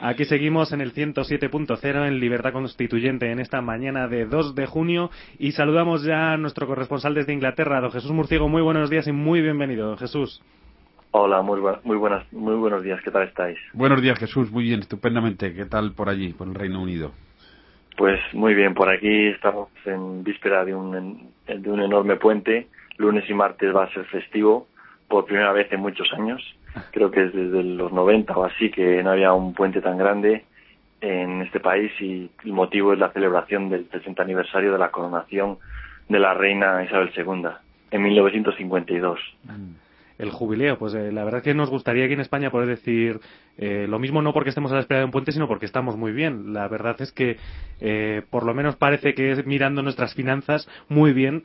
Aquí seguimos en el 107.0 en Libertad Constituyente en esta mañana de 2 de junio y saludamos ya a nuestro corresponsal desde Inglaterra, don Jesús Murciego. Muy buenos días y muy bienvenido, don Jesús. Hola, muy, muy, buenas, muy buenos días. ¿Qué tal estáis? Buenos días, Jesús. Muy bien, estupendamente. ¿Qué tal por allí, por el Reino Unido? Pues muy bien. Por aquí estamos en víspera de un, de un enorme puente. Lunes y martes va a ser festivo por primera vez en muchos años. Creo que es desde los 90 o así que no había un puente tan grande en este país y el motivo es la celebración del 60 aniversario de la coronación de la reina Isabel II en 1952 el jubileo. Pues eh, la verdad es que nos gustaría aquí en España poder decir eh, lo mismo no porque estemos a la espera de un puente, sino porque estamos muy bien. La verdad es que eh, por lo menos parece que mirando nuestras finanzas muy bien.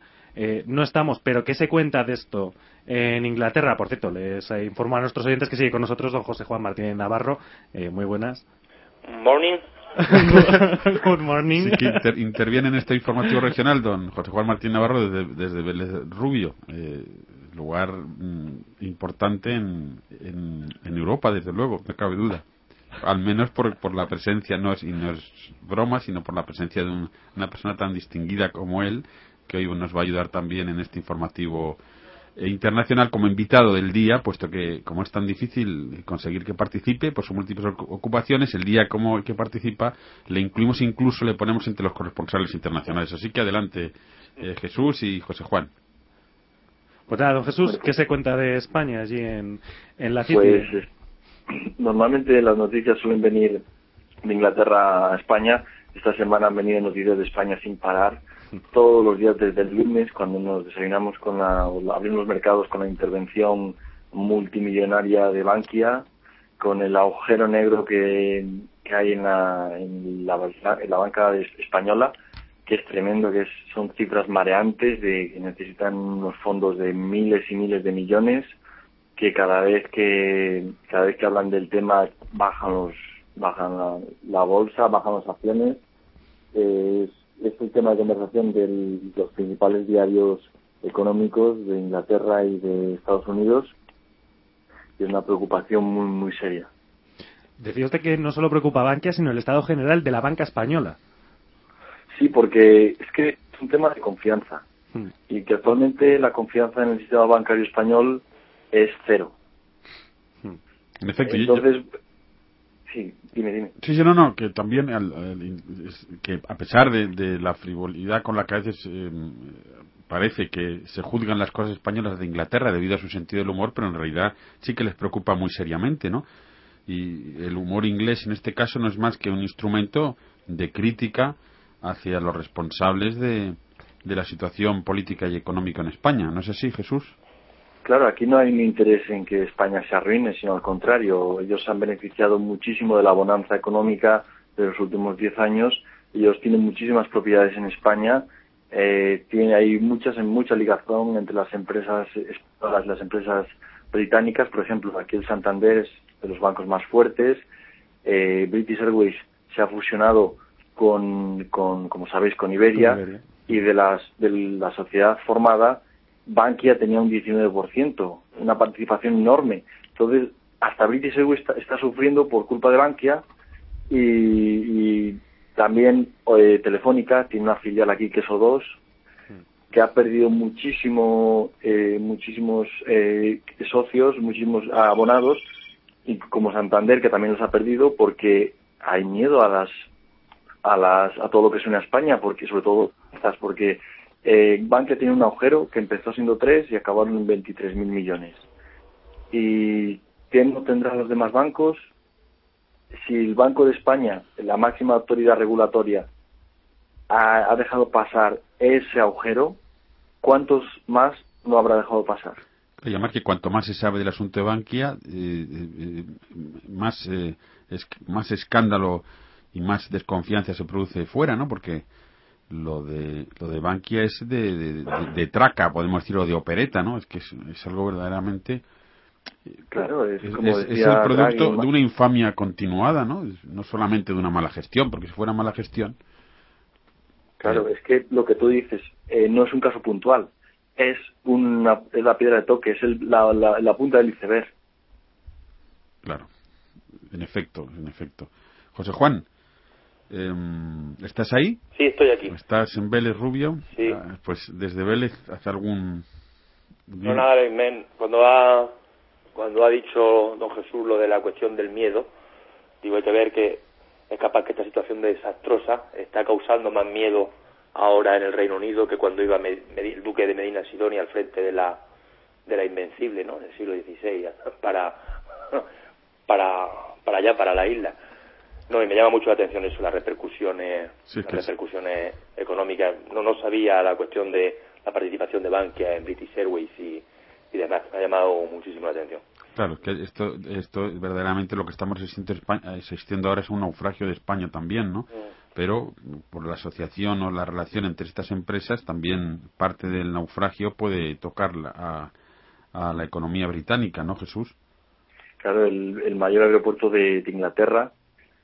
No estamos, pero ¿qué se cuenta de esto en Inglaterra? Por cierto, les informo a nuestros oyentes que sigue con nosotros don José Juan Martínez Navarro. muy buenas. Morning. Good morning. interviene en este informativo regional don José Juan Martín Navarro desde, desde Vélez Rubio lugar mm, importante en, en, Europa, desde luego, no cabe duda. Al menos por, por la presencia, no es, y no es broma, sino por la presencia de una persona tan distinguida como él, que hoy nos va a ayudar también en este informativo eh, internacional como invitado del día, puesto que como es tan difícil conseguir que participe por sus múltiples ocupaciones, el día como que participa le incluimos incluso le ponemos entre los corresponsales internacionales. Así que adelante eh, Jesús y José Juan. Pues nada, don Jesús, ¿qué se cuenta de España allí en, en la City? Pues normalmente las noticias suelen venir de Inglaterra a España. Esta semana han venido noticias de España sin parar. Todos los días desde el lunes, cuando nos desayunamos con la, abrimos los mercados con la intervención multimillonaria de Bankia, con el agujero negro que, hay en la, en la, en la banca española, que es tremendo, que son cifras mareantes de que necesitan unos fondos de miles y miles de millones, que cada vez que cada vez que hablan del tema bajan los bajan la, bolsa, bajan las acciones. es, es el tema de conversación de los principales diarios económicos de Inglaterra y de Estados Unidos y es una preocupación muy muy seria. Decía usted que no solo preocupa a Bankia, sino el estado general de la banca española. Sí, porque es que es un tema de confianza hmm. y que actualmente la confianza en el sistema bancario español es cero. Hmm. En efecto, entonces, sí, dime, dime. Sí, sí, no, no, que también que a pesar de, la frivolidad con la que a veces em, parece que se juzgan las cosas españolas de Inglaterra debido a su sentido del humor, pero en realidad sí que les preocupa muy seriamente, ¿no? Y el humor inglés en este caso no es más que un instrumento de crítica hacia los responsables de, de la situación política y económica en España. ¿No es así, Jesús? Claro, aquí no hay un interés en que España se arruine, sino al contrario. Ellos han beneficiado muchísimo de la bonanza económica de los últimos diez años. Ellos tienen muchísimas propiedades en España. Eh, tiene, hay muchas, mucha ligación entre las empresas españolas las empresas británicas. Por ejemplo, aquí el Santander es de los bancos más fuertes. Eh, British Airways se ha fusionado con, con como sabéis, con Iberia, y de, las, de la sociedad formada, Bankia tenía un 19%, una participación enorme. Entonces, hasta British Airways está, sufriendo por culpa de Bankia y, también eh, Telefónica tiene una filial aquí que es O2 que ha perdido muchísimo eh, muchísimos eh, socios, muchísimos abonados y como Santander que también los ha perdido porque hay miedo a las a, las, a todo lo que suena a España, porque sobre todo porque eh, Bankia tiene un agujero que empezó siendo 3 y acabaron en 23 mil millones. ¿Y qué no tendrán los demás bancos? Si el Banco de España, la máxima autoridad regulatoria, ha, dejado pasar ese agujero, ¿cuántos más no habrá dejado pasar? Además que cuanto más se sabe del asunto de Bankia, eh, eh, más, más escándalo y más desconfianza se produce fuera, ¿no? Porque lo de lo de Bankia es de, de, traca, podemos decirlo, de opereta, ¿no? Es que es, algo verdaderamente Claro, es, es, como es el producto de una infamia continuada, ¿no? No solamente de una mala gestión, porque si fuera mala gestión. Claro, es que lo que tú dices eh, no es un caso puntual, es, una, es la piedra de toque, es el, la, la, punta del iceberg. Claro, en efecto, en efecto. José Juan, eh, ¿estás ahí? Sí, estoy aquí. ¿Estás en Vélez Rubio? Sí. Ah, pues desde Vélez, ¿hace algún...? No, nada, cuando ha, cuando ha dicho don Jesús lo de la cuestión del miedo, digo, hay que ver que es capaz que esta situación desastrosa está causando más miedo ahora en el Reino Unido que cuando iba el duque de Medina Sidonia al frente de la de la Invencible, ¿no? Del siglo XVI para para para allá para la isla. No, y me llama mucho la atención eso, las repercusiones, las repercusiones económicas. No, no sabía la cuestión de la participación de Bankia en British Airways y, y demás. Me ha llamado muchísimo la atención. Claro, que esto, esto verdaderamente lo que estamos existiendo ahora es un naufragio de España también, ¿no? Mm pero por la asociación o la relación entre estas empresas también parte del naufragio puede tocar a, a la economía británica, ¿no, Jesús? Claro, el, mayor aeropuerto de, Inglaterra,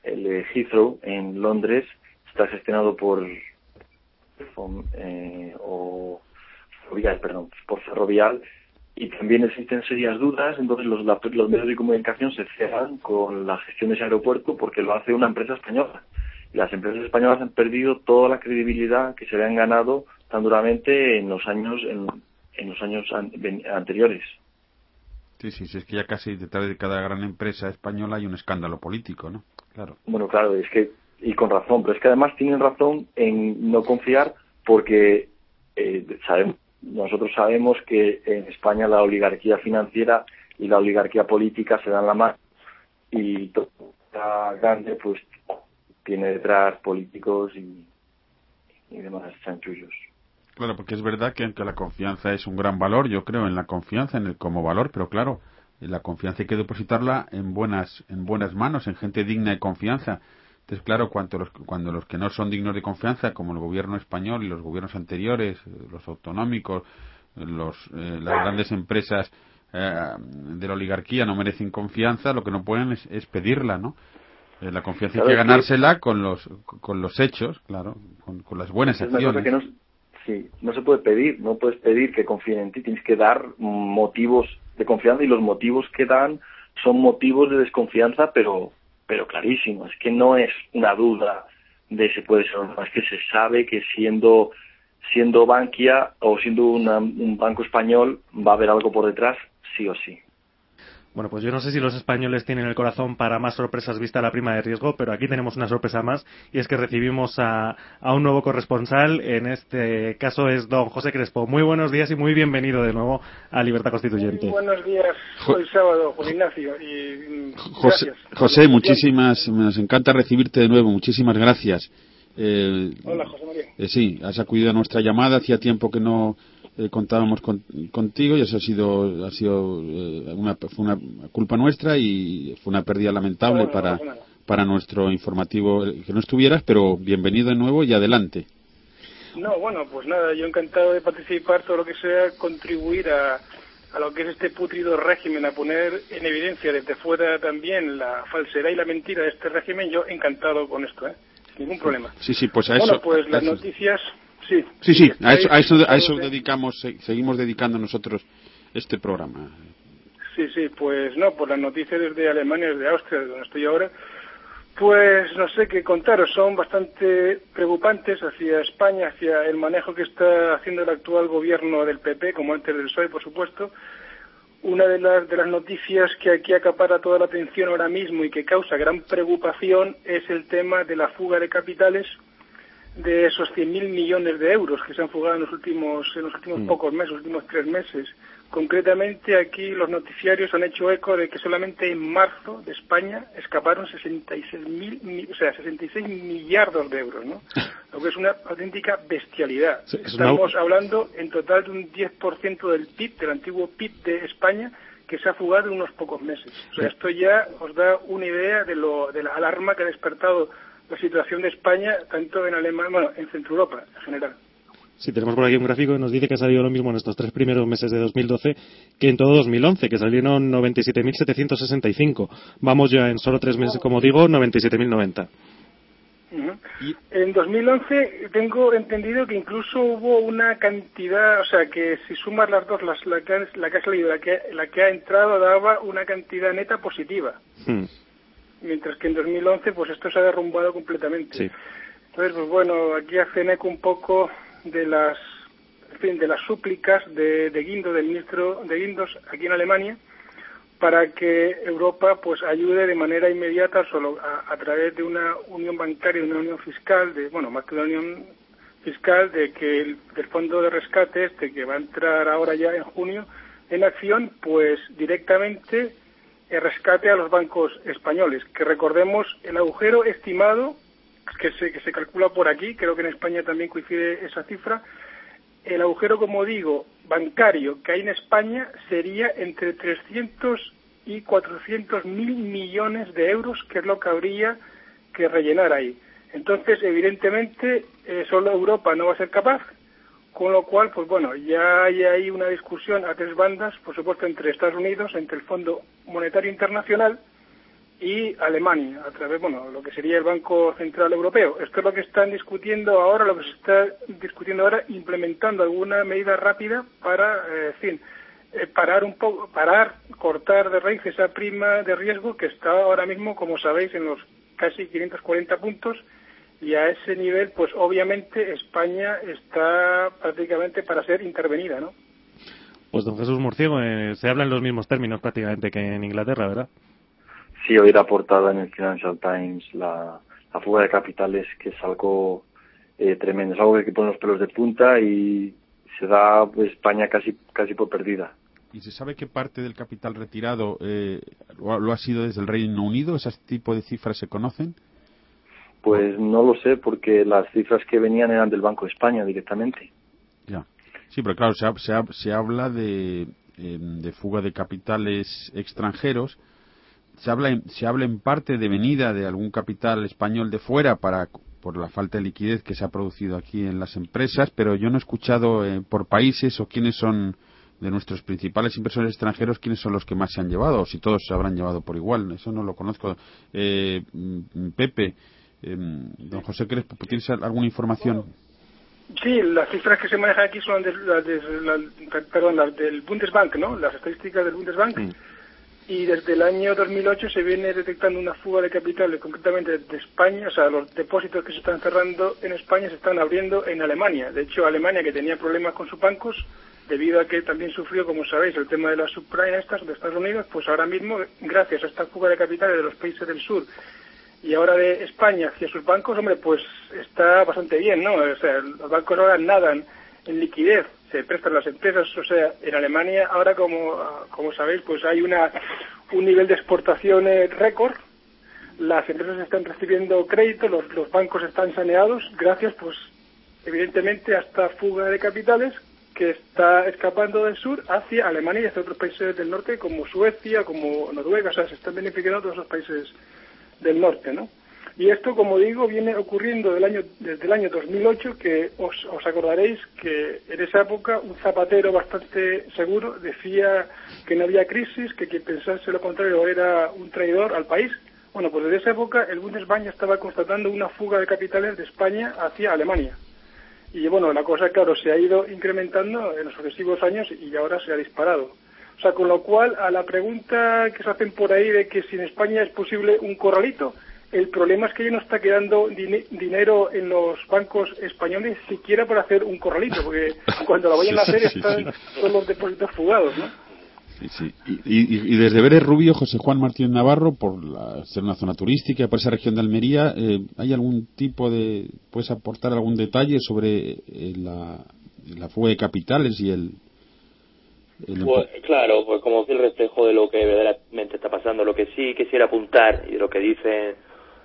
el de Heathrow, en Londres, está gestionado por eh, o ferrovial, perdón, por ferrovial. Y también existen serias dudas, entonces los, medios de comunicación se cierran con la gestión de ese aeropuerto porque lo hace una empresa española. Las empresas españolas han perdido toda la credibilidad que se habían ganado tan duramente en los años en, los años anteriores. Sí, sí, sí, es que ya casi detrás de cada gran empresa española hay un escándalo político, ¿no? Claro. Bueno, claro, es que, y con razón, pero es que además tienen razón en no confiar porque eh, sabemos, nosotros sabemos que en España la oligarquía financiera y la oligarquía política se dan la mano y toda grande pues tiene detrás políticos y, demás chanchullos. Claro, porque es verdad que aunque la confianza es un gran valor, yo creo en la confianza en el, como valor, pero claro, la confianza hay que depositarla en buenas en buenas manos, en gente digna de confianza. Entonces, claro, cuando los, cuando los que no son dignos de confianza, como el gobierno español y los gobiernos anteriores, los autonómicos, los, eh, las grandes empresas eh, de la oligarquía no merecen confianza, lo que no pueden es, es pedirla, ¿no? Eh, la confianza hay que ganársela con los con los hechos, claro, con, las buenas acciones. Sí, no se puede pedir, no puedes pedir que confíen en ti, tienes que dar motivos de confianza y los motivos que dan son motivos de desconfianza, pero pero clarísimo, es que no es una duda de si puede ser o no, es que se sabe que siendo siendo Bankia o siendo un banco español va a haber algo por detrás, sí o sí. Bueno, pues yo no sé si los españoles tienen el corazón para más sorpresas vista la prima de riesgo, pero aquí tenemos una sorpresa más y es que recibimos a, un nuevo corresponsal. En este caso es don José Crespo. Muy buenos días y muy bienvenido de nuevo a Libertad Constituyente. Muy buenos días, hoy sábado, Juan Ignacio. Y, mm, José, José, muchísimas, nos encanta recibirte de nuevo. Muchísimas gracias. Eh, Hola, José María. Eh, sí, has acudido a nuestra llamada. Hacía tiempo que no eh, contábamos contigo y eso ha sido, ha sido eh, una, fue una culpa nuestra y fue una pérdida lamentable para, para nuestro informativo que no estuvieras, pero bienvenido de nuevo y adelante. No, bueno, pues nada, yo encantado de participar, todo lo que sea contribuir a, a lo que es este putrido régimen, a poner en evidencia desde fuera también la falsedad y la mentira de este régimen, yo encantado con esto, ¿eh? ningún problema. Sí, sí, pues a eso. Bueno, pues las noticias Sí, sí, sí a, eso, a, eso, dedicamos, seguimos dedicando nosotros este programa. Sí, sí, pues no, por las noticias desde Alemania, desde Austria, donde estoy ahora, pues no sé qué contaros, son bastante preocupantes hacia España, hacia el manejo que está haciendo el actual gobierno del PP, como antes del PSOE, por supuesto. Una de las, de las noticias que aquí acapara toda la atención ahora mismo y que causa gran preocupación es el tema de la fuga de capitales de esos 100.000 millones de euros que se han fugado en los últimos, en los últimos mm. pocos meses, los últimos tres meses. Concretamente, aquí los noticiarios han hecho eco de que solamente en marzo de España escaparon 66.000, o sea, 66 millardos de euros, ¿no? Lo que es una auténtica bestialidad. Estamos hablando en total de un 10% del PIB, del antiguo PIB de España, que se ha fugado en unos pocos meses. O sea, esto ya os da una idea de, lo, de la alarma que ha despertado la situación de España, tanto en Alemania, bueno, en Centro Europa en general. Sí, tenemos por aquí un gráfico que nos dice que ha salido lo mismo en estos tres primeros meses de 2012 que en todo 2011, que salieron 97.765. Vamos ya en solo tres meses, como digo, 97.090. En 2011 tengo entendido que incluso hubo una cantidad, o sea, que si sumas las dos, las, la, que, la que ha salido, la que, la que ha entrado, daba una cantidad neta positiva. Hmm. Mientras que en 2011, pues esto se ha derrumbado completamente. Entonces, pues bueno, aquí hacen eco un poco de las, en fin, de las súplicas de, de Guindo, del ministro de Guindos aquí en Alemania, para que Europa pues ayude de manera inmediata solo a, través de una unión bancaria, una unión fiscal, de bueno más que una unión fiscal, de que el del fondo de rescate este que va a entrar ahora ya en junio en acción, pues directamente rescate a los bancos españoles. Que recordemos el agujero estimado que se, que se calcula por aquí, creo que en España también coincide esa cifra, el agujero, como digo, bancario que hay en España sería entre 300 y 400 mil millones de euros, que es lo que habría que rellenar ahí. Entonces, evidentemente, eh, solo Europa no va a ser capaz, con lo cual, pues bueno, ya hay ahí una discusión a tres bandas, por supuesto, entre Estados Unidos, entre el Fondo Monetario Internacional y Alemania, a través, bueno, lo que sería el Banco Central Europeo. Esto es lo que están discutiendo ahora, lo que se está discutiendo ahora, implementando alguna medida rápida para, eh, en fin, eh, parar un poco, parar, cortar de raíz esa prima de riesgo que está ahora mismo, como sabéis, en los casi 540 puntos y a ese nivel, pues obviamente España está prácticamente para ser intervenida, ¿no? Pues don Jesús Murciego, eh, se habla en los mismos términos prácticamente que en Inglaterra, ¿verdad? sí hoy era portada en el Financial Times la, fuga de capitales, que es algo eh, tremendo, es algo que pone los pelos de punta y se da pues, España casi, casi por perdida. ¿Y se sabe qué parte del capital retirado eh, lo, ha sido desde el Reino Unido? ¿Ese tipo de cifras se conocen? Pues no lo sé, porque las cifras que venían eran del Banco de España directamente. Ya. Sí, pero claro, se, se, se habla de, eh, de fuga de capitales extranjeros se habla, en, se habla en parte de venida de algún capital español de fuera para por la falta de liquidez que se ha producido aquí en las empresas, pero yo no he escuchado eh, por países o quiénes son de nuestros principales inversores extranjeros, quiénes son los que más se han llevado, o si todos se habrán llevado por igual, eso no lo conozco. Eh, mm, Pepe, em, don José ¿crees, ¿tienes alguna información? Sí, las cifras que se manejan aquí son las, de, perdón, las del Bundesbank, ¿no? Las estadísticas del Bundesbank y desde el año 2008 se viene detectando una fuga de capitales, concretamente de España, o sea, los depósitos que se están cerrando en España se están abriendo en Alemania. De hecho, Alemania, que tenía problemas con sus bancos, debido a que también sufrió, como sabéis, el tema de las subprimes estas de Estados Unidos, pues ahora mismo, gracias a esta fuga de capitales de los países del sur y ahora de España hacia sus bancos, hombre, pues está bastante bien, ¿no? O sea, los bancos ahora nadan en liquidez se prestan las empresas. O sea, en Alemania ahora, como, como sabéis, pues hay una, un nivel de exportaciones récord. Las empresas están recibiendo crédito, los, los bancos están saneados, gracias, pues, evidentemente, a esta fuga de capitales que está escapando del sur hacia Alemania y hacia otros países del norte, como Suecia, como Noruega. O sea, se están beneficiando todos los países del norte, ¿no? Y esto, como digo, viene ocurriendo del año, desde el año 2008, que os, acordaréis que en esa época un zapatero bastante seguro decía que no había crisis, que quien pensase lo contrario era un traidor al país. Bueno, pues desde esa época el Bundesbank estaba constatando una fuga de capitales de España hacia Alemania. Y bueno, la cosa, claro, se ha ido incrementando en los sucesivos años y ahora se ha disparado. O sea, con lo cual, a la pregunta que se hacen por ahí de que si en España es posible un corralito, el problema es que ya no está quedando dinero en los bancos españoles siquiera para hacer un corralito, porque cuando lo vayan a hacer están todos los depósitos fugados, ¿no? Sí, sí. Y, desde Veres Rubio, José Juan Martín Navarro, por ser una zona turística, por esa región de Almería, eh, ¿hay algún tipo de, puedes aportar algún detalle sobre eh, la, la fuga de capitales y el, pues, claro, pues como el reflejo de lo que verdaderamente está pasando. Lo que sí quisiera apuntar y de lo que dicen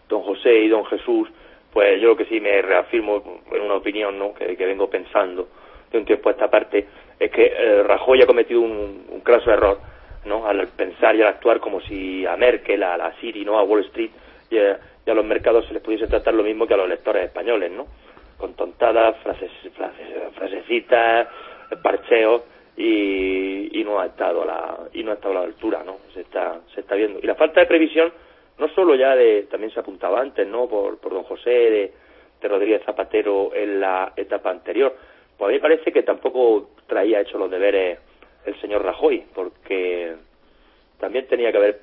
don José y don Jesús, pues yo lo que sí me reafirmo en una opinión ¿no? que, vengo pensando de un tiempo a esta parte, es que eh, Rajoy ha cometido un, un craso error ¿no? al pensar y al actuar como si a Merkel, a la City, ¿no? a Wall Street, y a los mercados se les pudiese tratar lo mismo que a los lectores españoles, ¿no? Con tontadas, frases, frases frasecitas, parcheos y, y no ha estado a la y no ha estado a la altura, ¿no? Se está se está viendo y la falta de previsión no solo ya de también se apuntaba antes, ¿no? Por, por don José de, de Rodríguez Zapatero en la etapa anterior. Pues a mí parece que tampoco traía hecho los deberes el señor Rajoy, porque también tenía que haber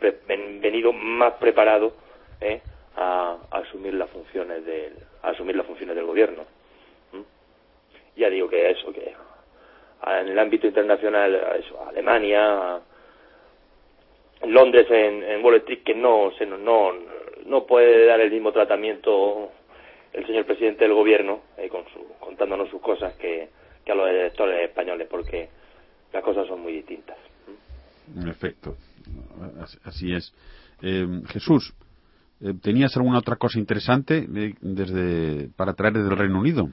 venido más preparado ¿eh? a, asumir las funciones del a asumir las funciones del gobierno. Ya digo que eso que en el ámbito internacional, eso, Alemania, Londres en, en Wall Street que no se no no puede dar el mismo tratamiento el señor presidente del gobierno eh, con su, contándonos sus cosas que, a los electores españoles porque las cosas son muy distintas. En efecto, así es. Eh, Jesús, eh, ¿tenías alguna otra cosa interesante desde para traer desde el Reino Unido?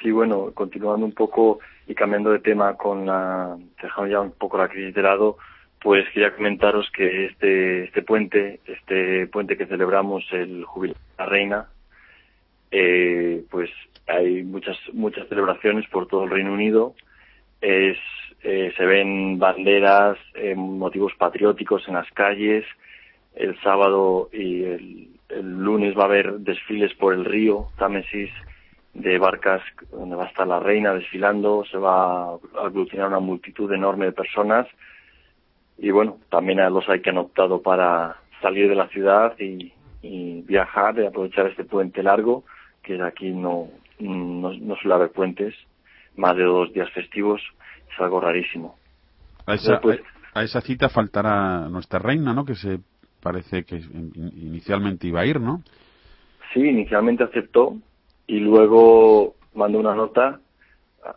Sí, bueno, continuando un poco y cambiando de tema con la, dejando ya un poco la crisis de lado, pues quería comentaros que este, este puente, este puente que celebramos el jubileo de la reina, eh, pues hay muchas, muchas celebraciones por todo el Reino Unido, es, eh, se ven banderas, eh, motivos patrióticos en las calles, el sábado y el, el lunes va a haber desfiles por el río Támesis, de barcas donde va a estar la reina desfilando, se va a aglutinar una multitud enorme de personas y bueno, también a los hay que han optado para salir de la ciudad y, viajar y aprovechar este puente largo, que aquí no, no, suele haber puentes, más de dos días festivos, es algo rarísimo. A esa, a esa cita faltará nuestra reina, ¿no? Que se parece que inicialmente iba a ir, ¿no? Sí, inicialmente aceptó, y luego mandó una nota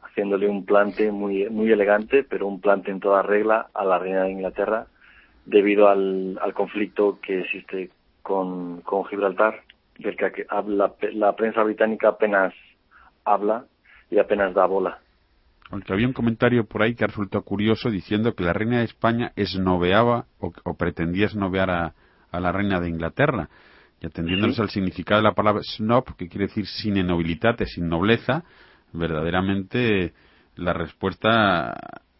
haciéndole un plante muy, muy elegante, pero un plante en toda regla a la reina de Inglaterra debido al, al conflicto que existe con, con Gibraltar, del que la prensa británica apenas habla y apenas da bola. Aunque había un comentario por ahí que resultó curioso diciendo que la reina de España esnoveaba o, o pretendía esnovear a, a la reina de Inglaterra y atendiéndonos al significado de la palabra snob, que quiere decir sin nobilitate, sin nobleza, verdaderamente la respuesta,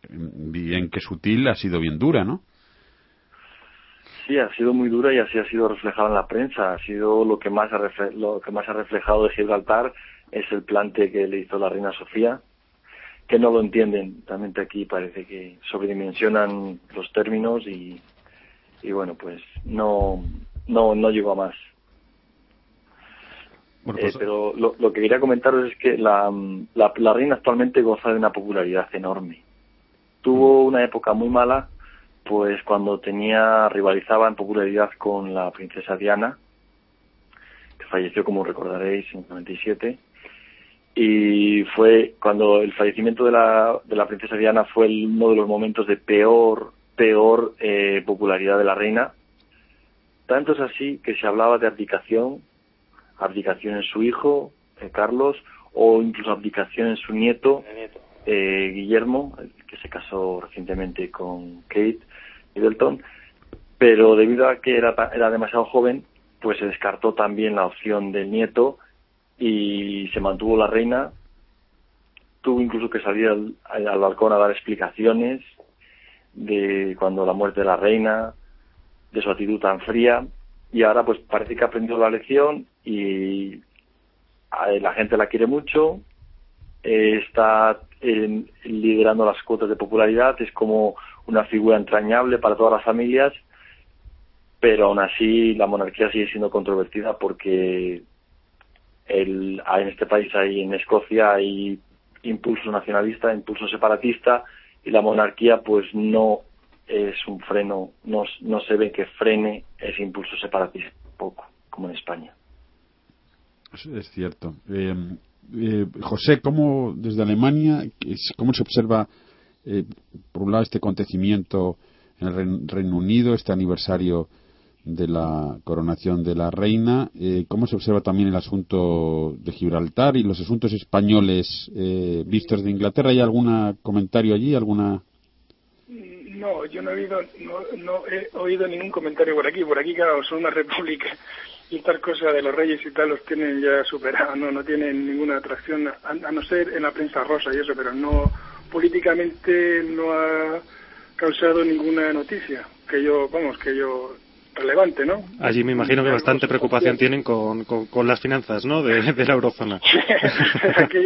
bien que sutil, ha sido bien dura, ¿no? Sí, ha sido muy dura y así ha sido reflejado en la prensa. Ha sido lo que más ha, lo que más ha reflejado de Gibraltar es el plante que le hizo la reina Sofía, que no lo entienden. Realmente aquí parece que sobredimensionan los términos y, y bueno, pues no, no, no llegó a más. Eh, pues, pero lo, que quería comentaros es que la, la, reina actualmente goza de una popularidad enorme. Tuvo mm. una época muy mala, pues cuando tenía rivalizaba en popularidad con la princesa Diana, que falleció, como recordaréis, en 97. Y fue cuando el fallecimiento de la, de la princesa Diana fue uno de los momentos de peor, peor eh, popularidad de la reina. Tanto es así que se hablaba de abdicación abdicación en su hijo, Carlos, o incluso abdicación en su nieto, eh, Guillermo, que se casó recientemente con Kate Middleton, pero debido a que era, era demasiado joven, pues se descartó también la opción del nieto y se mantuvo la reina. Tuvo incluso que salir al, al balcón a dar explicaciones de cuando la muerte de la reina, de su actitud tan fría, y ahora pues parece que ha aprendido la lección y la gente la quiere mucho, eh, está liderando las cuotas de popularidad, es como una figura entrañable para todas las familias, pero aún así la monarquía sigue siendo controvertida porque el, en este país hay en Escocia hay impulso nacionalista, impulso separatista y la monarquía pues no es un freno, no, no se ve que frene ese impulso separatista poco, como en España. Es cierto. Eh, eh, José, ¿cómo desde Alemania, cómo se observa, eh, por un lado, este acontecimiento en el Reino Unido, este aniversario de la coronación de la reina? ¿Cómo se observa también el asunto de Gibraltar y los asuntos españoles vistos de Inglaterra? ¿Hay algún comentario allí? ¿Alguna.? No, yo no he, oído, no, he oído ningún comentario por aquí. Por aquí, claro, son una república estas cosas de los reyes y tal los tienen ya superados, no, no tienen ninguna atracción, a, no ser en la prensa rosa y eso, pero no políticamente no ha causado ninguna noticia que yo, vamos, que yo relevante, ¿no? Allí me imagino que bastante preocupación tienen con, con, las finanzas, ¿no? De, la eurozona. aquí,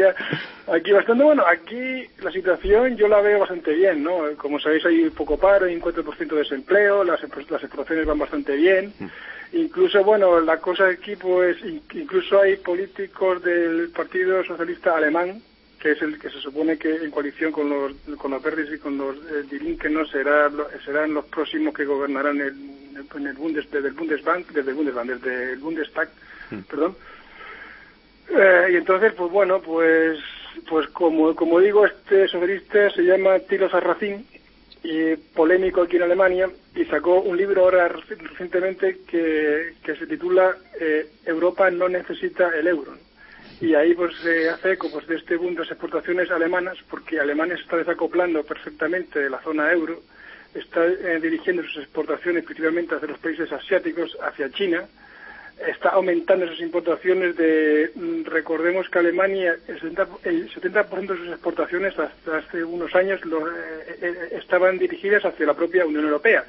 aquí bastante, bueno, aquí la situación yo la veo bastante bien, ¿no? Como sabéis hay poco paro, hay un 4% de desempleo, las, las explotaciones van bastante bien. Mm. Incluso, bueno, la cosa aquí, pues, incluso hay políticos del Partido Socialista Alemán que es el que se supone que en coalición con los, con los verdes y con los eh, que no será, serán los próximos que gobernarán el, en el Bundes, desde el Bundesbank, desde el Bundesbank, desde el Bundestag, mm. perdón. Eh, y entonces, pues bueno, pues pues como, como digo, este socialista se llama Tilo Sarracín, y polémico aquí en Alemania, y sacó un libro ahora recientemente que, que se titula eh, Europa no necesita el euro y ahí pues se hace eco pues, de este boom de las exportaciones alemanas, porque Alemania se está desacoplando perfectamente de la zona euro, está eh, dirigiendo sus exportaciones principalmente hacia los países asiáticos, hacia China, está aumentando sus importaciones de, mm, recordemos que Alemania, el 70%, de sus exportaciones hasta hace unos años lo, eh, eh, estaban dirigidas hacia la propia Unión Europea,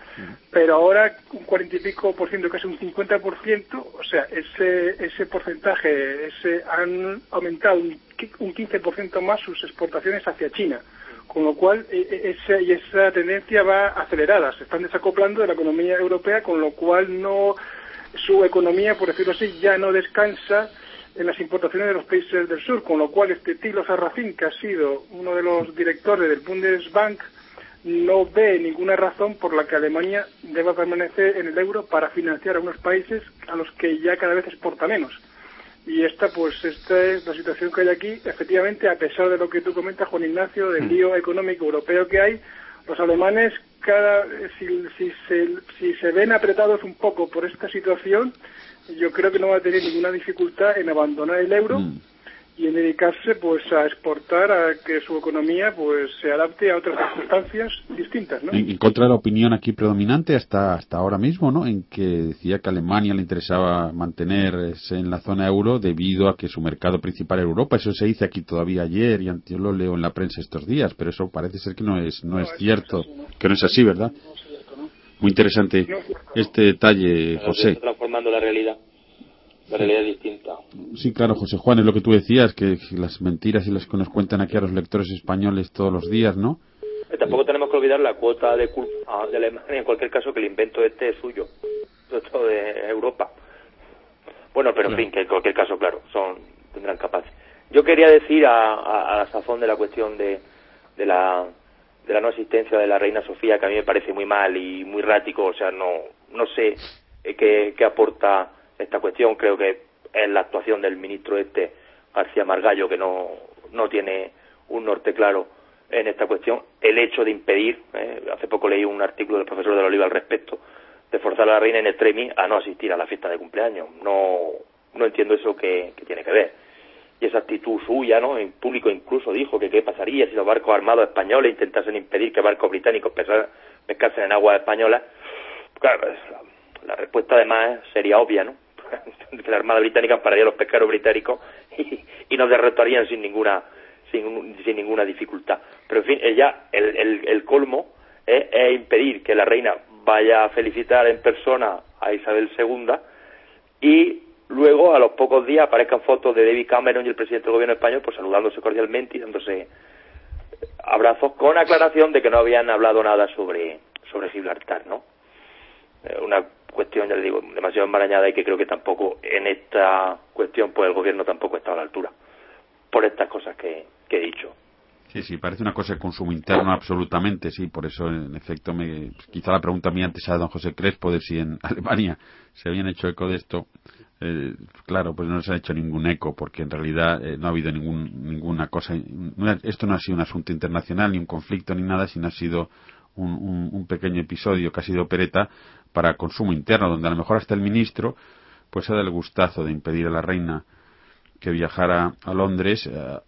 pero ahora un cuarenta y pico por ciento, casi un 50%, o sea, ese, ese porcentaje, ese, han aumentado un, un 15% más sus exportaciones hacia China. Con lo cual e, esa, y esa tendencia va acelerada, se están desacoplando de la economía europea, con lo cual no su economía, por decirlo así, ya no descansa en las importaciones de los países del sur, con lo cual este Tilo Sarracín, que ha sido uno de los directores del Bundesbank, no ve ninguna razón por la que Alemania deba permanecer en el euro para financiar a unos países a los que ya cada vez exporta menos. Y esta, pues, esta es la situación que hay aquí. Efectivamente, a pesar de lo que tú comentas, Juan Ignacio, del mm. lío económico europeo que hay, los alemanes cada, si, si, se, si se ven apretados un poco por esta situación, yo creo que no va a tener ninguna dificultad en abandonar el euro mm. Y en dedicarse pues a exportar a que su economía pues se adapte a otras circunstancias distintas ¿no? en, contra de la opinión aquí predominante hasta hasta ahora mismo no en que decía que a Alemania le interesaba mantenerse en la zona euro debido a que su mercado principal era Europa eso se dice aquí todavía ayer y yo lo leo en la prensa estos días pero eso parece ser que no es no, es cierto que no es así verdad muy interesante este detalle, José. Está transformando la realidad. La realidad es distinta. Sí, claro, José Juan, es lo que tú decías, que las mentiras y las que nos cuentan aquí a los lectores españoles todos los días, ¿no? Eh, tampoco tenemos que olvidar la cuota de culpa de Alemania, en cualquier caso, que el invento este es suyo, todo de Europa. Bueno, pero en fin, que en cualquier caso, claro, son tendrán capaces. Yo quería decir a, a, a la sazón de la cuestión de, de la de la no asistencia de la reina Sofía, que a mí me parece muy mal y muy rático, o sea, no, no sé eh, qué, qué aporta esta cuestión, creo que es la actuación del ministro este, García Margallo, que no, no tiene un norte claro en esta cuestión, el hecho de impedir, eh, hace poco leí un artículo del profesor de la Oliva al respecto, de forzar a la reina en extremis a no asistir a la fiesta de cumpleaños. No, no entiendo eso que tiene que ver y esa actitud suya, ¿no? En público incluso dijo que qué pasaría si los barcos armados españoles intentasen impedir que barcos británicos pescasen en aguas españolas. Claro, la, respuesta además sería obvia, ¿no? que la Armada Británica pararía a los pesqueros británicos y, nos derrotarían sin ninguna sin, sin, ninguna dificultad. Pero en fin, ella, el, el, el colmo es, es impedir que la reina vaya a felicitar en persona a Isabel II y luego a los pocos días aparezcan fotos de David Cameron y el presidente del gobierno español pues saludándose cordialmente y dándose abrazos con aclaración de que no habían hablado nada sobre sobre Gibraltar, ¿no? Eh, una cuestión, ya le digo, demasiado enmarañada y que creo que tampoco en esta cuestión pues el gobierno tampoco está a la altura por estas cosas que, que he dicho. Sí, sí, parece una cosa de consumo interno absolutamente, sí, por eso en efecto me, quizá la pregunta mía antes a don José Crespo de si en Alemania se habían hecho eco de esto, eh, claro, pues no se ha hecho ningún eco, porque en realidad eh, no ha habido ningún, ninguna cosa. esto no ha sido un asunto internacional, ni un conflicto, ni nada, sino ha sido un, un, pequeño episodio que ha sido opereta para consumo interno, donde a lo mejor hasta el ministro pues ha dado el gustazo de impedir a la reina que viajara a Londres eh,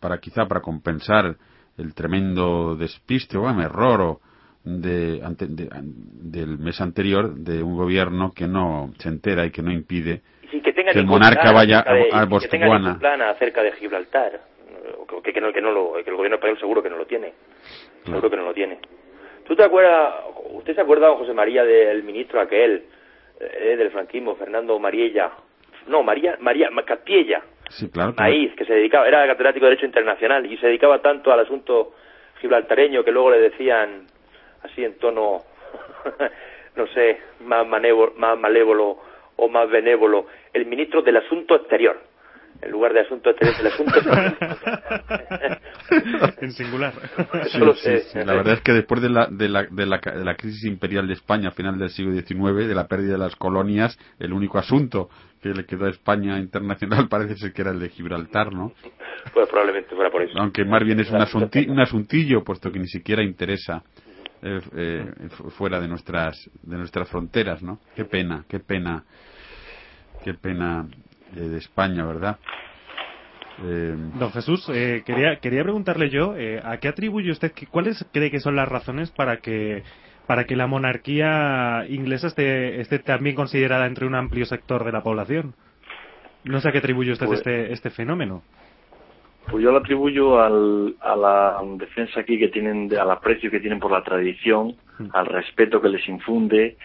para quizá para compensar el tremendo despiste o error o de, del mes anterior de un gobierno que no se entera y que no impide que, el monarca vaya a, a Que plan acerca de Gibraltar, que, que, no, que, no lo, que el gobierno español seguro que no lo tiene. Seguro que no lo tiene. ¿Tú te acuerdas, usted se acuerda, José María, del ministro aquel, eh, del franquismo, Fernando Mariella? No, María, María, Castiella. Sí, claro. Maíz, que se dedicaba, era catedrático de Derecho Internacional y se dedicaba tanto al asunto gibraltareño que luego le decían, así en tono, no sé, más, más malévolo o más benévolo, el ministro del Asunto Exterior en lugar de asunto exterior, el asunto en singular. la verdad es que después de la, de, la, de, la, de la crisis imperial de España a final del siglo XIX, de la pérdida de las colonias, el único asunto que le quedó a España internacional parece ser que era el de Gibraltar, ¿no? Pues probablemente fuera por eso. Aunque más bien es un, un asuntillo, puesto que ni siquiera interesa eh, eh, fuera de nuestras, de nuestras fronteras, ¿no? Qué pena, qué pena, qué pena de España, ¿verdad? Eh, Don Jesús, eh, quería, quería preguntarle yo, eh, ¿a qué atribuye usted, cuáles cree que son las razones para que para que la monarquía inglesa esté, esté también considerada entre un amplio sector de la población? No sé a qué atribuye usted pues este, este fenómeno. Pues yo lo atribuyo al, a la defensa aquí que tienen, al aprecio que tienen por la tradición, mm. al respeto que les infunde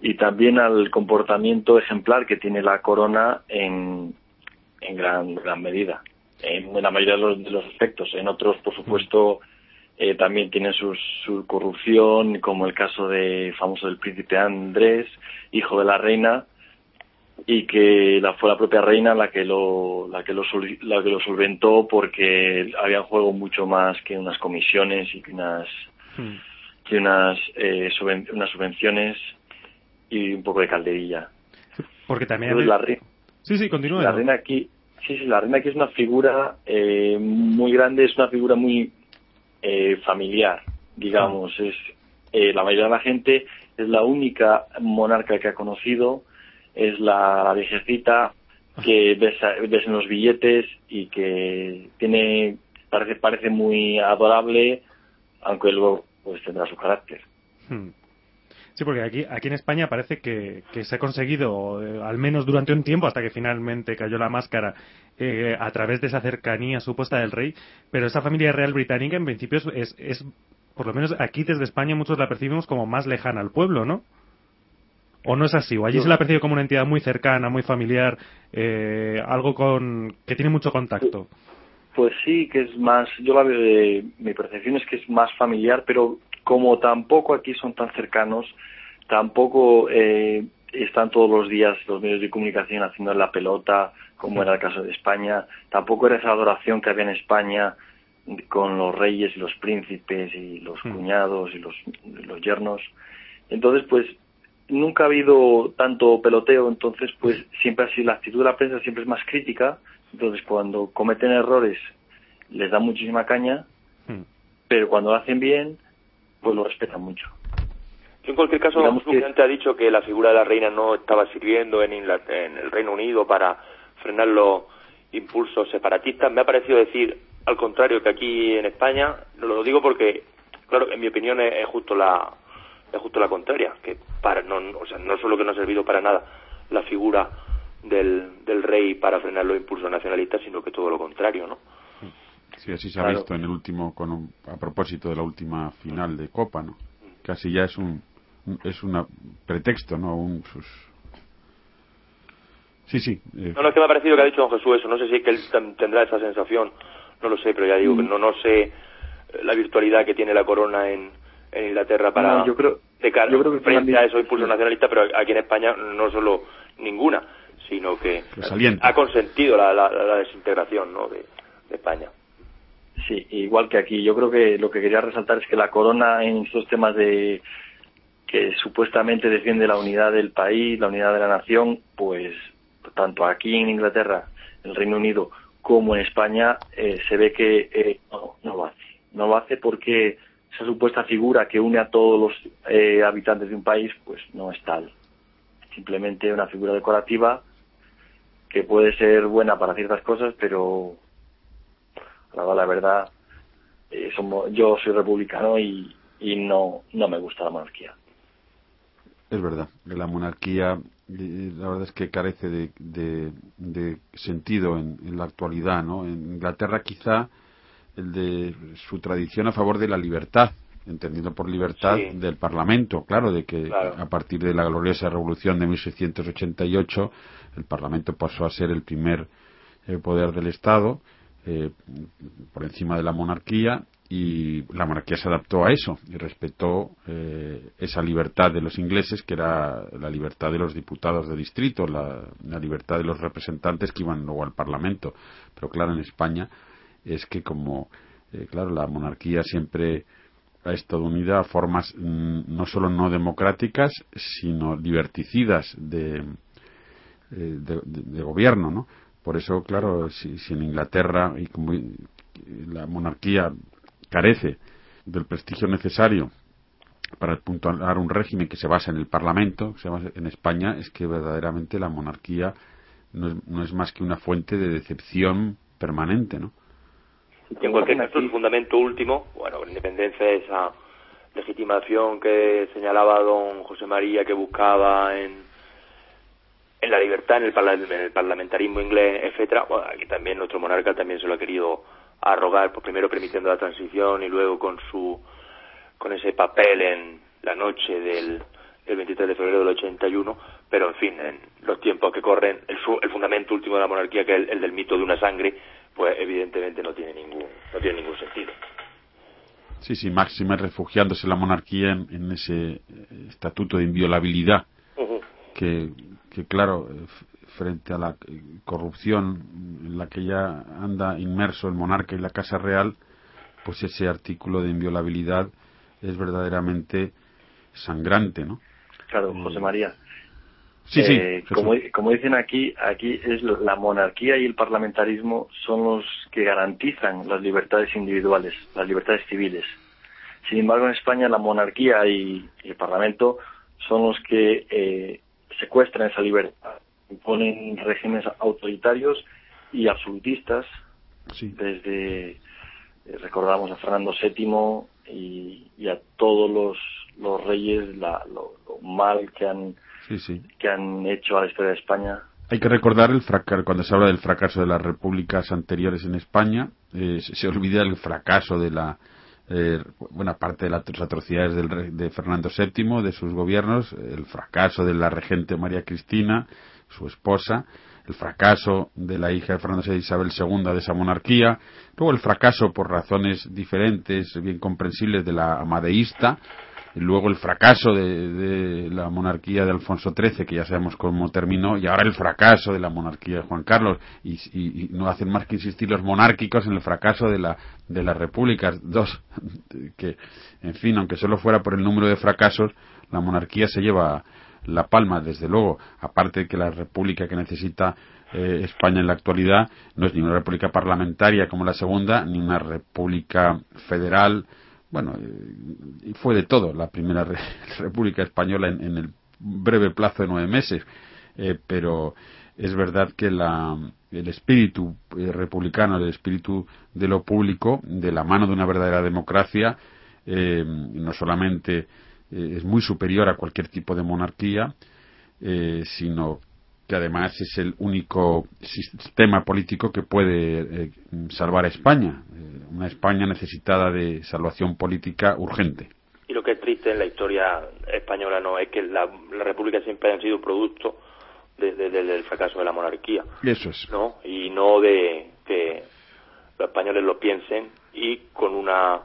y también al comportamiento ejemplar que tiene la corona en, en gran, gran medida, en la mayoría de los, aspectos. En otros, por supuesto, eh, también tienen su, su corrupción, como el caso de famoso del príncipe Andrés, hijo de la reina, y que la, fue la propia reina la que lo la que lo la que lo solventó porque había en juego mucho más que unas comisiones y que unas hmm. que unas eh, unas subvenciones y un poco de calderilla. Porque también... la reina, sí, sí, continúa. La reina aquí, sí, sí, la reina aquí es una figura eh, muy grande, es una figura muy eh, familiar, digamos. Ah. Es eh, La mayoría de la gente es la única monarca que ha conocido, es la, la viejecita que ves, ves, en los billetes y que tiene parece parece muy adorable aunque luego pues tendrá su carácter hmm. Sí, porque aquí, aquí en España parece que, se ha conseguido, eh, al menos durante un tiempo, hasta que finalmente cayó la máscara, eh, a través de esa cercanía supuesta del rey, pero esa familia real británica en principio es, es, por lo menos aquí desde España muchos la percibimos como más lejana al pueblo, ¿no? ¿O no es así? ¿O allí se la percibe como una entidad muy cercana, muy familiar, eh, algo con que tiene mucho contacto? Pues sí, que es más, yo la veo de, mi percepción es que es más familiar, pero como tampoco aquí son tan cercanos, tampoco eh, están todos los días los medios de comunicación haciendo la pelota, como era el caso de España, tampoco era esa adoración que había en España con los reyes y los príncipes y los hmm. cuñados y los, los yernos. Entonces, pues nunca ha habido tanto peloteo, entonces pues siempre así la actitud de la prensa siempre es más crítica, entonces cuando cometen errores les da muchísima caña, hmm. pero cuando lo hacen bien pues lo respetan mucho. en cualquier caso, mucha gente ha dicho que la figura de la reina no estaba sirviendo en, en el Reino Unido para frenar los impulsos separatistas. Me ha parecido decir, al contrario, que aquí en España, lo digo porque, claro, en mi opinión es, justo la es justo la contraria, que para no, o sea, no solo que no ha servido para nada la figura del, del rey para frenar los impulsos nacionalistas, sino que todo lo contrario, ¿no? Sí, así se ha visto en el último, con a propósito de la última final de Copa, ¿no? Casi ya es un es un pretexto, ¿no? Un, Sí, sí. Eh. No, no, es que me ha parecido que ha dicho don Jesús eso. No sé si es que él tendrá esa sensación. No lo sé, pero ya digo que mm. no, no sé eh, la virtualidad que tiene la corona en, en Inglaterra para yo creo, de cara yo creo que frente a esos impulsos nacionalistas, pero aquí en España no solo ninguna, sino que ha consentido la, la, desintegración ¿no? de España. Sí, igual que aquí. Yo creo que lo que quería resaltar es que la corona en estos temas de que supuestamente defiende la unidad del país, la unidad de la nación, pues tanto aquí en Inglaterra, en el Reino Unido, como en España, eh, se ve que eh, no, no, lo hace. No lo hace porque esa supuesta figura que une a todos los eh, habitantes de un país, pues no es tal. Simplemente una figura decorativa que puede ser buena para ciertas cosas, pero la verdad, eh, somos, yo soy republicano y, y no, no me gusta la monarquía. Es verdad, la monarquía la verdad es que carece de, de, sentido en, la actualidad, ¿no? En Inglaterra quizá el de su tradición a favor de la libertad, entendido por libertad del Parlamento, claro, de que a partir de la gloriosa revolución de 1688 el Parlamento pasó a ser el primer eh, poder del Estado eh, por encima de la monarquía y la monarquía se adaptó a eso y respetó eh, esa libertad de los ingleses que era la libertad de los diputados de distrito la, libertad de los representantes que iban luego al parlamento. Pero claro en España es que como eh, claro la monarquía siempre ha estado unida a formas mm, no solo no democráticas sino liberticidas de, eh, de, gobierno no por eso claro si, si en Inglaterra y como la monarquía carece del prestigio necesario para puntuar un régimen que se basa en el Parlamento, se basa en España, es que verdaderamente la monarquía no es, más que una fuente de decepción permanente, ¿no? en cualquier caso, el fundamento último, bueno, la independencia, esa legitimación que señalaba don José María que buscaba en, en la libertad, en el, parlamentarismo inglés, etcétera, bueno, aquí también nuestro monarca también se lo ha querido a rogar, pues primero permitiendo la transición y luego con su con ese papel en la noche del, 23 de febrero del 81, pero en fin, en los tiempos que corren, el, el fundamento último de la monarquía, que es el, del mito de una sangre, pues evidentemente no tiene ningún, no tiene ningún sentido. Sí, sí, máxima refugiándose la monarquía en, ese eh, estatuto de inviolabilidad, que, que claro, frente a la corrupción en la que ya anda inmerso el monarca y la Casa Real, pues ese artículo de inviolabilidad es verdaderamente sangrante, ¿no? Claro, eh, José María. Sí, sí. Eh, como, como, dicen aquí, aquí es la monarquía y el parlamentarismo son los que garantizan las libertades individuales, las libertades civiles. Sin embargo, en España la monarquía y, el Parlamento son los que eh, secuestran esa libertad imponen regímenes autoritarios y absolutistas. Desde eh, recordamos a Fernando VII y, a todos los, los reyes la, lo, mal que han que han hecho a la historia de España. Hay que recordar el fracaso, cuando se habla del fracaso de las repúblicas anteriores en España, eh, se, olvida el fracaso de la eh, buena parte de las atrocidades del, de Fernando VII, de sus gobiernos, el fracaso de la regente María Cristina, su esposa, el fracaso de la hija de Fernando VI Isabel II de esa monarquía, luego el fracaso por razones diferentes, bien comprensibles, de la amadeísta, luego el fracaso de, la monarquía de Alfonso XIII, que ya sabemos cómo terminó, y ahora el fracaso de la monarquía de Juan Carlos, y, no hacen más que insistir los monárquicos en el fracaso de, la, de las repúblicas, dos, que, en fin, aunque solo fuera por el número de fracasos, la monarquía se lleva la palma, desde luego, aparte de que la república que necesita eh, España en la actualidad no es ni una república parlamentaria como la segunda, ni una república federal. Bueno, y fue de todo la primera república española en, el breve plazo de nueve meses. Eh, pero es verdad que la, el espíritu eh, republicano, el espíritu de lo público, de la mano de una verdadera democracia, no solamente eh, es muy superior a cualquier tipo de monarquía, eh, sino que además es el único sistema político que puede eh, salvar a España, una España necesitada de salvación política urgente. Y lo que es triste en la historia española no es que la, república siempre ha sido producto del fracaso de la monarquía. Eso es. ¿no? Y no de que los españoles lo piensen y con una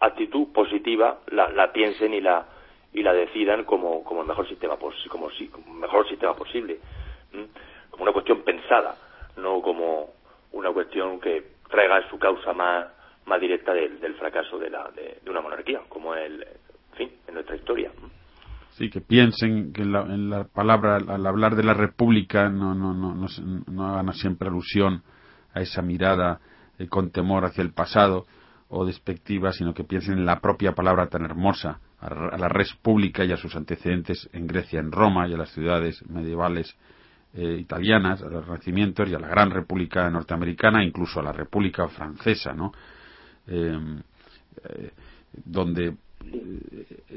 actitud positiva la, la piensen y la y la decidan como, como el mejor sistema como, como mejor sistema posible como una cuestión pensada no como una cuestión que traiga su causa más más directa del, del fracaso de, la, de, una monarquía como el en fin en nuestra historia sí que piensen que en la, en la palabra al hablar de la república no no no no, no hagan siempre alusión a esa mirada eh, con temor hacia el pasado o despectiva, sino que piensen en la propia palabra tan hermosa, a la res pública y a sus antecedentes en Grecia, en Roma y a las ciudades medievales eh, italianas, a los renacimientos y a la gran república norteamericana, incluso a la república francesa, ¿no? Em, eh, donde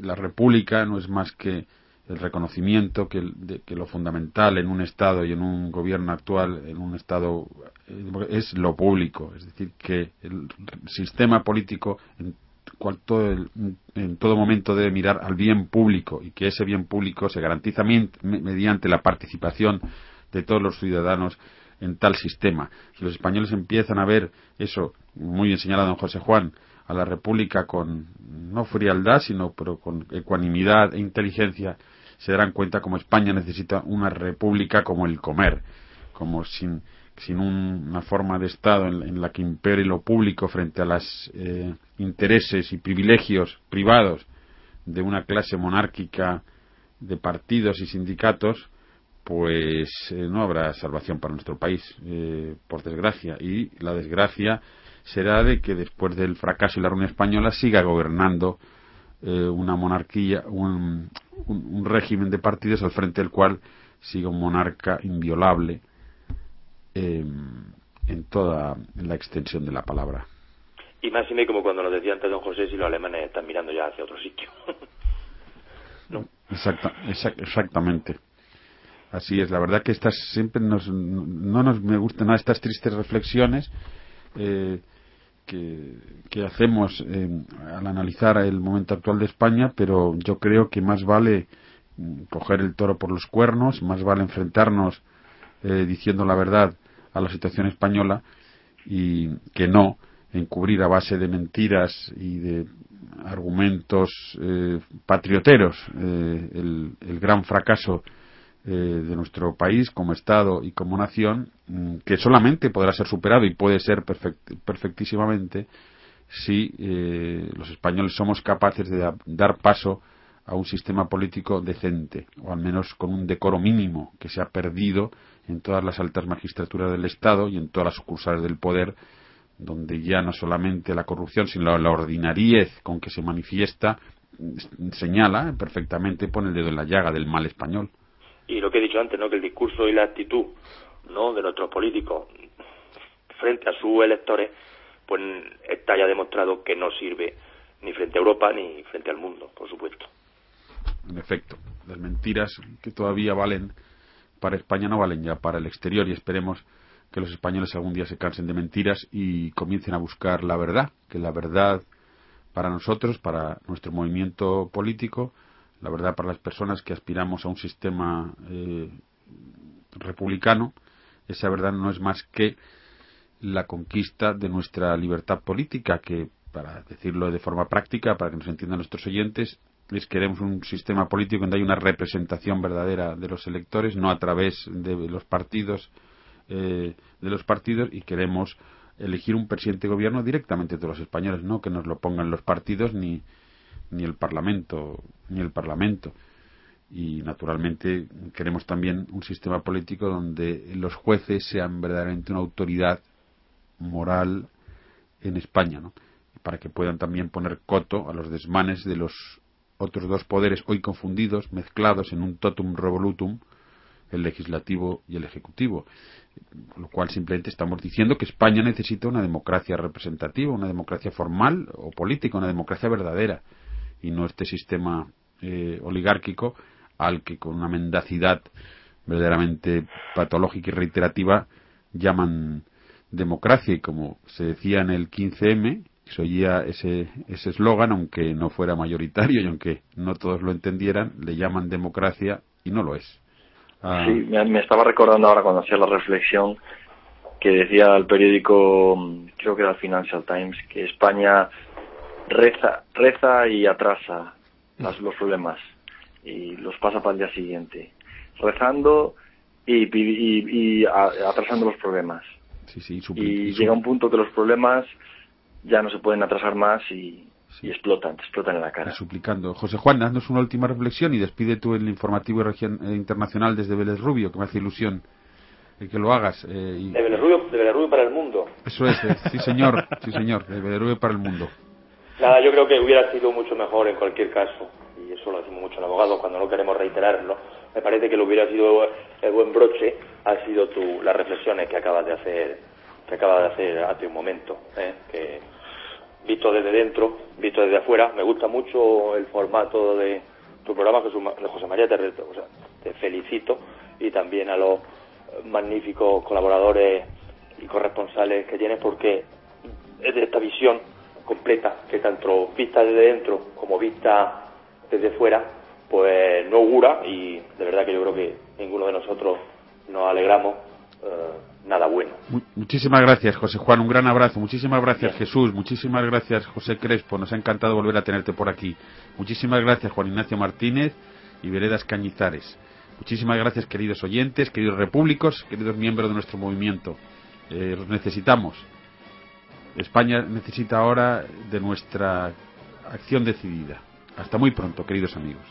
la república no es más que el reconocimiento que, de, que, lo fundamental en un Estado y en un gobierno actual, en un Estado, eh, es lo público. Es decir, que el sistema político cual el, en todo momento debe mirar al bien público y que ese bien público se garantiza mediante la participación de todos los ciudadanos en tal sistema. Si los españoles empiezan a ver eso, muy bien señalado don José Juan, a la República con no frialdad, sino pero con ecuanimidad e inteligencia, se darán cuenta como España necesita una república como el comer, como sin, sin una forma de Estado en, la que impere lo público frente a los eh, intereses y privilegios privados de una clase monárquica de partidos y sindicatos, pues eh, no habrá salvación para nuestro país, eh, por desgracia. Y la desgracia será de que después del fracaso de la Unión Española siga gobernando eh, una monarquía, un, régimen de partidos al frente del cual siga un monarca inviolable en toda la extensión de la palabra. Y más y menos como cuando nos decía antes don José si los alemanes están mirando ya hacia otro sitio. ¿No? exactamente. Así es, la verdad que estas siempre nos, no nos me gustan nada estas tristes reflexiones eh, que, que, hacemos eh, al analizar el momento actual de España, pero yo creo que más vale mm, coger el toro por los cuernos, más vale enfrentarnos eh, diciendo la verdad a la situación española y que no encubrir a base de mentiras y de argumentos patrioteros el, el gran fracaso eh, de nuestro país como Estado y como nación, mm, que solamente podrá ser superado y puede ser perfectísimamente si eh, los españoles somos capaces de dar paso a un sistema político decente, o al menos con un decoro mínimo que se ha perdido en todas las altas magistraturas del Estado y en todas las sucursales del poder, donde ya no solamente la corrupción, sino la ordinariez con que se manifiesta señala perfectamente, pone el dedo en la llaga del mal español y lo que he dicho antes, ¿no? que el discurso y la actitud ¿no? de nuestros políticos frente a sus electores, pues está ya demostrado que no sirve ni frente a Europa ni frente al mundo, por supuesto. En efecto, las mentiras que todavía valen para España no valen ya para el exterior y esperemos que los españoles algún día se cansen de mentiras y comiencen a buscar la verdad, que la verdad para nosotros, para nuestro movimiento político, la verdad para las personas que aspiramos a un sistema eh, republicano, esa verdad no es más que la conquista de nuestra libertad política, que, para decirlo de forma práctica, para que nos entiendan nuestros oyentes, es queremos un sistema político donde hay una representación verdadera de los electores, no a través de los partidos, eh, de los partidos, y queremos elegir un presidente de gobierno directamente de los españoles, no que nos lo pongan los partidos ni, ni el Parlamento, ni el Parlamento. Y naturalmente queremos también un sistema político donde los jueces sean verdaderamente una autoridad moral en España, ¿no? para que puedan también poner coto a los desmanes de los otros dos poderes hoy confundidos, mezclados en un totum revolutum, el legislativo y el ejecutivo. Lo cual simplemente estamos diciendo que España necesita una democracia representativa, una democracia formal o política, una democracia verdadera y no este sistema eh, oligárquico al que con una mendacidad verdaderamente patológica y reiterativa llaman democracia y como se decía en el 15M se oía ese eslogan aunque no fuera mayoritario y aunque no todos lo entendieran le llaman democracia y no lo es ah. sí me, estaba recordando ahora cuando hacía la reflexión que decía el periódico creo que era el Financial Times que España reza, reza y atrasa los problemas y los pasa para el día siguiente, rezando y, y, atrasando los problemas. y, llega un punto que los problemas ya no se pueden atrasar más y, explotan, explotan en la cara. Suplicando. José Juan, haznos una última reflexión y despide tú el informativo eh, internacional desde Vélez Rubio, que me hace ilusión que lo hagas. Eh, de, Vélez Rubio, para el mundo. Eso es, eh, sí señor, sí señor, de Vélez Rubio para el mundo. Nada, yo creo que hubiera sido mucho mejor en cualquier caso, y eso lo decimos mucho en abogado cuando no queremos reiterarlo. Me parece que lo hubiera sido el buen broche, ha sido tú las reflexiones que acabas de hacer, que acabas de hacer hace un momento, ¿eh? que visto desde dentro, visto desde afuera. Me gusta mucho el formato de tu programa, José María, te, o sea, te felicito y también a los magníficos colaboradores y corresponsales que tienes porque es de esta visión completa que tanto vista desde dentro como vista desde fuera pues no augura y de verdad que yo creo que ninguno de nosotros nos alegramos eh, nada bueno. Muchísimas gracias, José Juan. Un gran abrazo. Muchísimas gracias, Jesús. Muchísimas gracias, José Crespo. Nos ha encantado volver a tenerte por aquí. Muchísimas gracias, Juan Ignacio Martínez y Veredas Cañizares. Muchísimas gracias, queridos oyentes, queridos repúblicos, queridos miembros de nuestro movimiento. Eh, los necesitamos. España necesita ahora de nuestra acción decidida. Hasta muy pronto, queridos amigos.